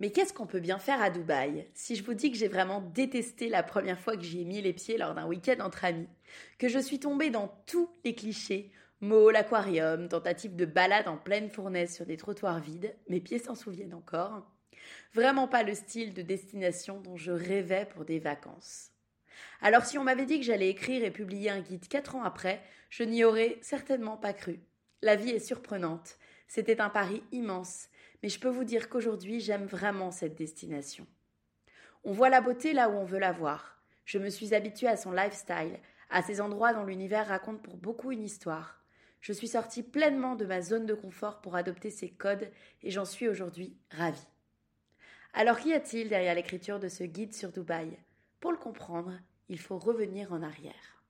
Mais qu'est-ce qu'on peut bien faire à Dubaï? Si je vous dis que j'ai vraiment détesté la première fois que j'y ai mis les pieds lors d'un week-end entre amis, que je suis tombée dans tous les clichés, Mall, aquarium, tentative de balade en pleine fournaise sur des trottoirs vides, mes pieds s'en souviennent encore. Vraiment pas le style de destination dont je rêvais pour des vacances. Alors si on m'avait dit que j'allais écrire et publier un guide quatre ans après, je n'y aurais certainement pas cru. La vie est surprenante. C'était un pari immense, mais je peux vous dire qu'aujourd'hui j'aime vraiment cette destination. On voit la beauté là où on veut la voir. Je me suis habituée à son lifestyle, à ces endroits dont l'univers raconte pour beaucoup une histoire. Je suis sortie pleinement de ma zone de confort pour adopter ces codes et j'en suis aujourd'hui ravie. Alors qu'y a-t-il derrière l'écriture de ce guide sur Dubaï? Pour le comprendre, il faut revenir en arrière.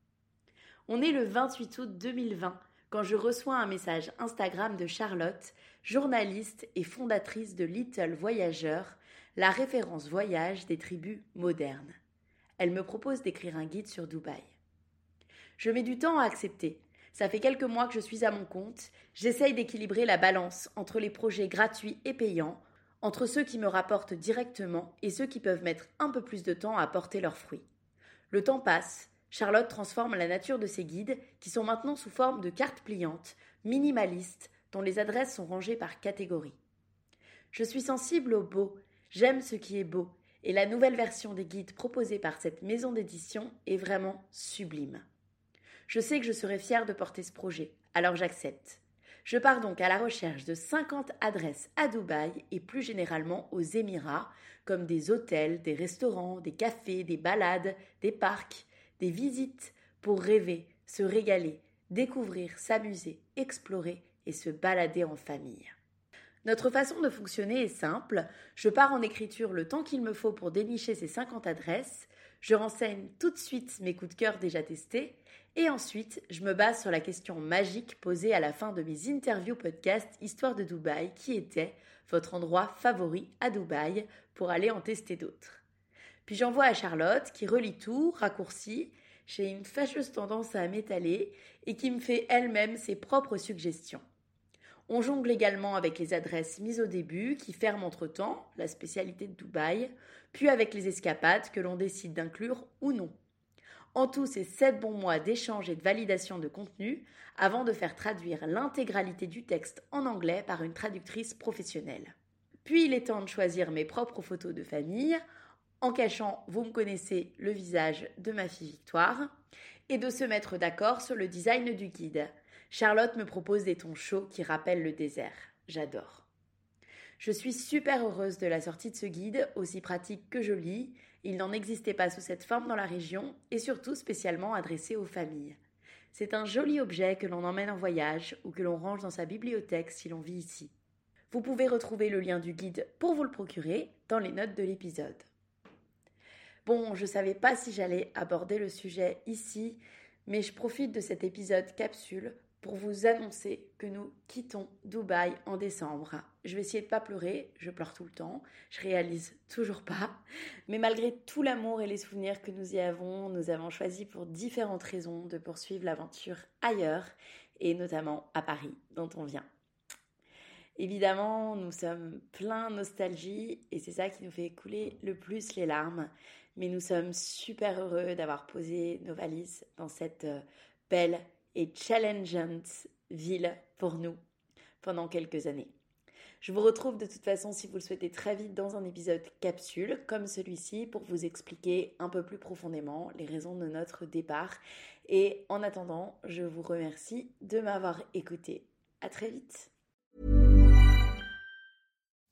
On est le 28 août 2020 quand je reçois un message Instagram de Charlotte, journaliste et fondatrice de Little Voyageur, la référence voyage des tribus modernes. Elle me propose d'écrire un guide sur Dubaï. Je mets du temps à accepter, ça fait quelques mois que je suis à mon compte. J'essaye d'équilibrer la balance entre les projets gratuits et payants, entre ceux qui me rapportent directement et ceux qui peuvent mettre un peu plus de temps à porter leurs fruits. Le temps passe. Charlotte transforme la nature de ses guides, qui sont maintenant sous forme de cartes pliantes, minimalistes, dont les adresses sont rangées par catégorie. Je suis sensible au beau, j'aime ce qui est beau, et la nouvelle version des guides proposée par cette maison d'édition est vraiment sublime. Je sais que je serai fière de porter ce projet, alors j'accepte. Je pars donc à la recherche de 50 adresses à Dubaï et plus généralement aux Émirats, comme des hôtels, des restaurants, des cafés, des balades, des parcs, des visites pour rêver, se régaler, découvrir, s'amuser, explorer et se balader en famille. Notre façon de fonctionner est simple. Je pars en écriture le temps qu'il me faut pour dénicher ces 50 adresses. Je renseigne tout de suite mes coups de cœur déjà testés et ensuite, je me base sur la question magique posée à la fin de mes interviews podcast Histoire de Dubaï, qui était votre endroit favori à Dubaï pour aller en tester d'autres. Puis j'envoie à Charlotte qui relit tout, raccourcit, j'ai une fâcheuse tendance à m'étaler et qui me fait elle-même ses propres suggestions. On jongle également avec les adresses mises au début qui ferment entre-temps, la spécialité de Dubaï, puis avec les escapades que l'on décide d'inclure ou non. En tout, c'est 7 bons mois d'échange et de validation de contenu avant de faire traduire l'intégralité du texte en anglais par une traductrice professionnelle. Puis il est temps de choisir mes propres photos de famille, en cachant, vous me connaissez, le visage de ma fille Victoire, et de se mettre d'accord sur le design du guide. Charlotte me propose des tons chauds qui rappellent le désert. J'adore. Je suis super heureuse de la sortie de ce guide, aussi pratique que joli, il n'en existait pas sous cette forme dans la région et surtout spécialement adressé aux familles. C'est un joli objet que l'on emmène en voyage ou que l'on range dans sa bibliothèque si l'on vit ici. Vous pouvez retrouver le lien du guide pour vous le procurer dans les notes de l'épisode. Bon, je ne savais pas si j'allais aborder le sujet ici, mais je profite de cet épisode capsule pour vous annoncer que nous quittons Dubaï en décembre. Je vais essayer de pas pleurer, je pleure tout le temps, je réalise toujours pas, mais malgré tout l'amour et les souvenirs que nous y avons, nous avons choisi pour différentes raisons de poursuivre l'aventure ailleurs et notamment à Paris dont on vient. Évidemment, nous sommes plein nostalgie et c'est ça qui nous fait couler le plus les larmes, mais nous sommes super heureux d'avoir posé nos valises dans cette euh, belle et challengeante ville pour nous pendant quelques années. Je vous retrouve de toute façon si vous le souhaitez très vite dans un épisode capsule comme celui-ci pour vous expliquer un peu plus profondément les raisons de notre départ. Et en attendant, je vous remercie de m'avoir écouté. À très vite.